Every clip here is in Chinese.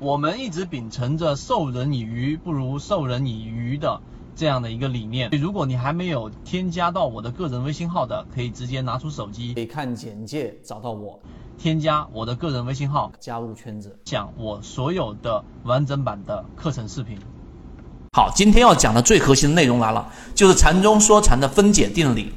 我们一直秉承着授人以鱼不如授人以渔的这样的一个理念。如果你还没有添加到我的个人微信号的，可以直接拿出手机，可以看简介找到我，添加我的个人微信号，加入圈子，讲我所有的完整版的课程视频。好，今天要讲的最核心的内容来了，就是禅中说禅的分解定理。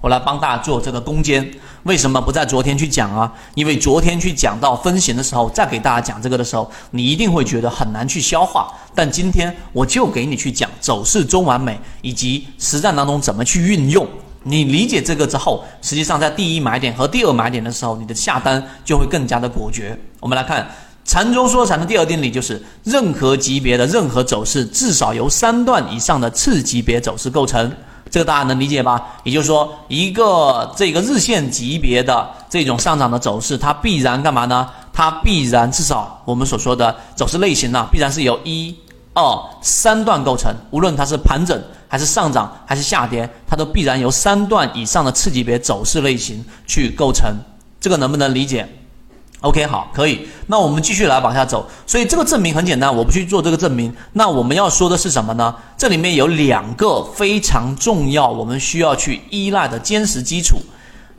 我来帮大家做这个攻坚，为什么不在昨天去讲啊？因为昨天去讲到分型的时候，再给大家讲这个的时候，你一定会觉得很难去消化。但今天我就给你去讲走势中完美以及实战当中怎么去运用。你理解这个之后，实际上在第一买点和第二买点的时候，你的下单就会更加的果决。我们来看禅中说禅的第二定理，就是任何级别的任何走势，至少由三段以上的次级别走势构成。这个大家能理解吧？也就是说，一个这个日线级别的这种上涨的走势，它必然干嘛呢？它必然至少我们所说的走势类型呢，必然是由一、二、三段构成。无论它是盘整还是上涨还是下跌，它都必然由三段以上的次级别走势类型去构成。这个能不能理解？OK，好，可以。那我们继续来往下走。所以这个证明很简单，我不去做这个证明。那我们要说的是什么呢？这里面有两个非常重要，我们需要去依赖的坚实基础。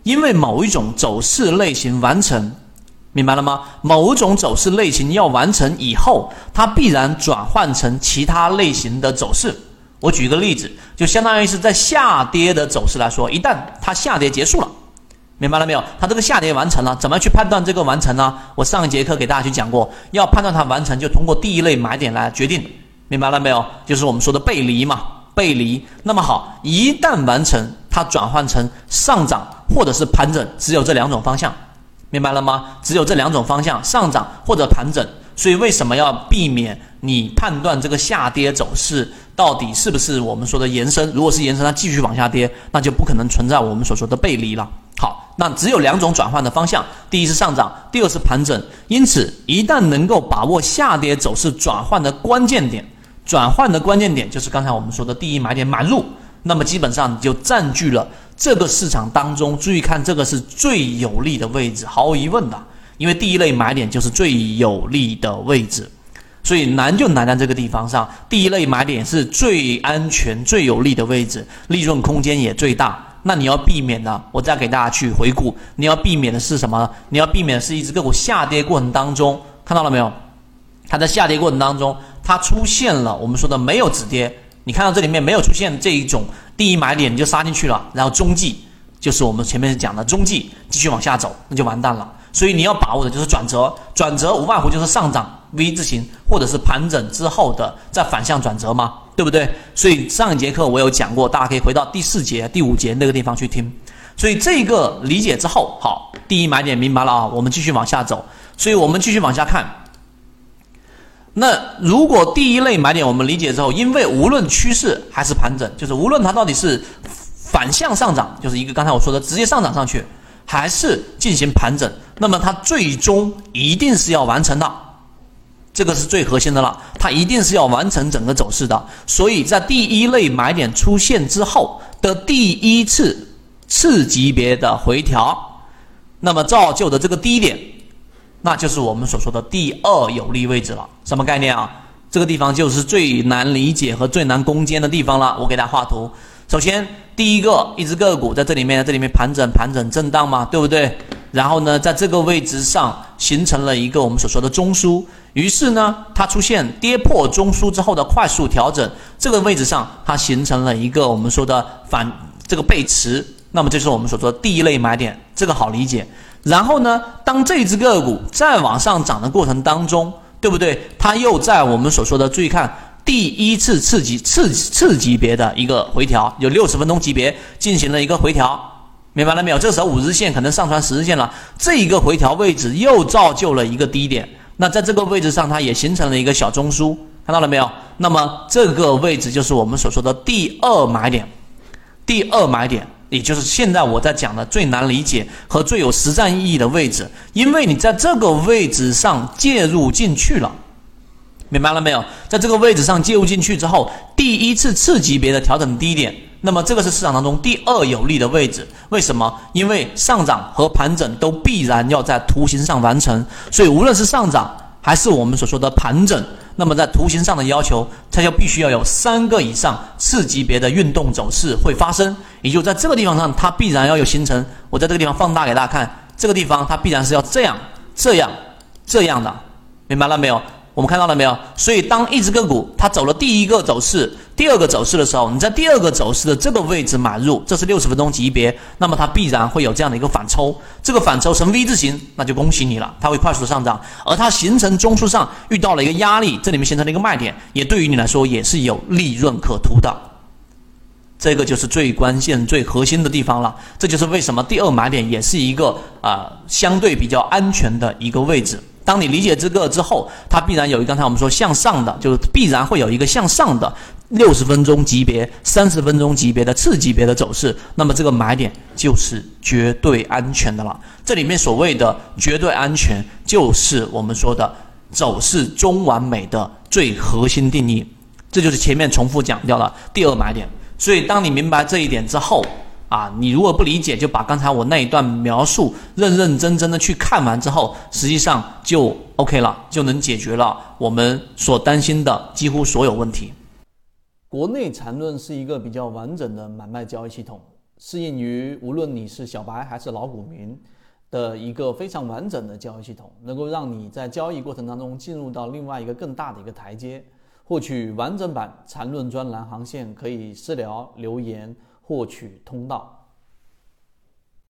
因为某一种走势类型完成，明白了吗？某种走势类型要完成以后，它必然转换成其他类型的走势。我举一个例子，就相当于是在下跌的走势来说，一旦它下跌结束了。明白了没有？它这个下跌完成了，怎么去判断这个完成呢？我上一节课给大家去讲过，要判断它完成，就通过第一类买点来决定。明白了没有？就是我们说的背离嘛，背离。那么好，一旦完成，它转换成上涨或者是盘整，只有这两种方向。明白了吗？只有这两种方向，上涨或者盘整。所以为什么要避免你判断这个下跌走势到底是不是我们说的延伸？如果是延伸，它继续往下跌，那就不可能存在我们所说的背离了。那只有两种转换的方向，第一是上涨，第二是盘整。因此，一旦能够把握下跌走势转换的关键点，转换的关键点就是刚才我们说的第一买点买入，那么基本上你就占据了这个市场当中。注意看，这个是最有利的位置，毫无疑问的，因为第一类买点就是最有利的位置，所以难就难在这个地方上。第一类买点是最安全、最有利的位置，利润空间也最大。那你要避免的，我再给大家去回顾。你要避免的是什么？你要避免的是一只个股下跌过程当中，看到了没有？它在下跌过程当中，它出现了我们说的没有止跌。你看到这里面没有出现这一种第一买点，你就杀进去了，然后中继就是我们前面讲的中继继续往下走，那就完蛋了。所以你要把握的就是转折，转折无外乎就是上涨 V 字形，或者是盘整之后的再反向转折嘛。对不对？所以上一节课我有讲过，大家可以回到第四节、第五节那个地方去听。所以这个理解之后，好，第一买点明白了啊，我们继续往下走。所以我们继续往下看。那如果第一类买点我们理解之后，因为无论趋势还是盘整，就是无论它到底是反向上涨，就是一个刚才我说的直接上涨上去，还是进行盘整，那么它最终一定是要完成的。这个是最核心的了，它一定是要完成整个走势的。所以在第一类买点出现之后的第一次次级别的回调，那么造就的这个低点，那就是我们所说的第二有利位置了。什么概念啊？这个地方就是最难理解和最难攻坚的地方了。我给大家画图。首先，第一个一只个股在这里面，这里面盘整、盘整、震荡嘛，对不对？然后呢，在这个位置上形成了一个我们所说的中枢。于是呢，它出现跌破中枢之后的快速调整，这个位置上它形成了一个我们说的反这个背驰，那么这是我们所说的第一类买点，这个好理解。然后呢，当这只个股再往上涨的过程当中，对不对？它又在我们所说的注意看第一次次级次次级别的一个回调，有六十分钟级别进行了一个回调，明白了没有？这时候五日线可能上穿十日线了，这一个回调位置又造就了一个低点。那在这个位置上，它也形成了一个小中枢，看到了没有？那么这个位置就是我们所说的第二买点，第二买点，也就是现在我在讲的最难理解和最有实战意义的位置，因为你在这个位置上介入进去了，明白了没有？在这个位置上介入进去之后，第一次次级别的调整低点。那么这个是市场当中第二有利的位置，为什么？因为上涨和盘整都必然要在图形上完成，所以无论是上涨还是我们所说的盘整，那么在图形上的要求，它就必须要有三个以上次级别的运动走势会发生，也就在这个地方上，它必然要有形成。我在这个地方放大给大家看，这个地方它必然是要这样、这样、这样的，明白了没有？我们看到了没有？所以当一只个股它走了第一个走势、第二个走势的时候，你在第二个走势的这个位置买入，这是六十分钟级别，那么它必然会有这样的一个反抽，这个反抽成 V 字形，那就恭喜你了，它会快速的上涨。而它形成中枢上遇到了一个压力，这里面形成了一个卖点，也对于你来说也是有利润可图的。这个就是最关键、最核心的地方了。这就是为什么第二买点也是一个啊相对比较安全的一个位置。当你理解这个之后，它必然有一刚才我们说向上的，就是必然会有一个向上的六十分钟级别、三十分钟级别的次级别的走势，那么这个买点就是绝对安全的了。这里面所谓的绝对安全，就是我们说的走势中完美的最核心定义。这就是前面重复讲掉了第二买点。所以当你明白这一点之后，啊，你如果不理解，就把刚才我那一段描述认认真真的去看完之后，实际上就 OK 了，就能解决了我们所担心的几乎所有问题。国内缠论是一个比较完整的买卖交易系统，适应于无论你是小白还是老股民的一个非常完整的交易系统，能够让你在交易过程当中进入到另外一个更大的一个台阶。获取完整版缠论专栏航线，可以私聊留言。获取通道。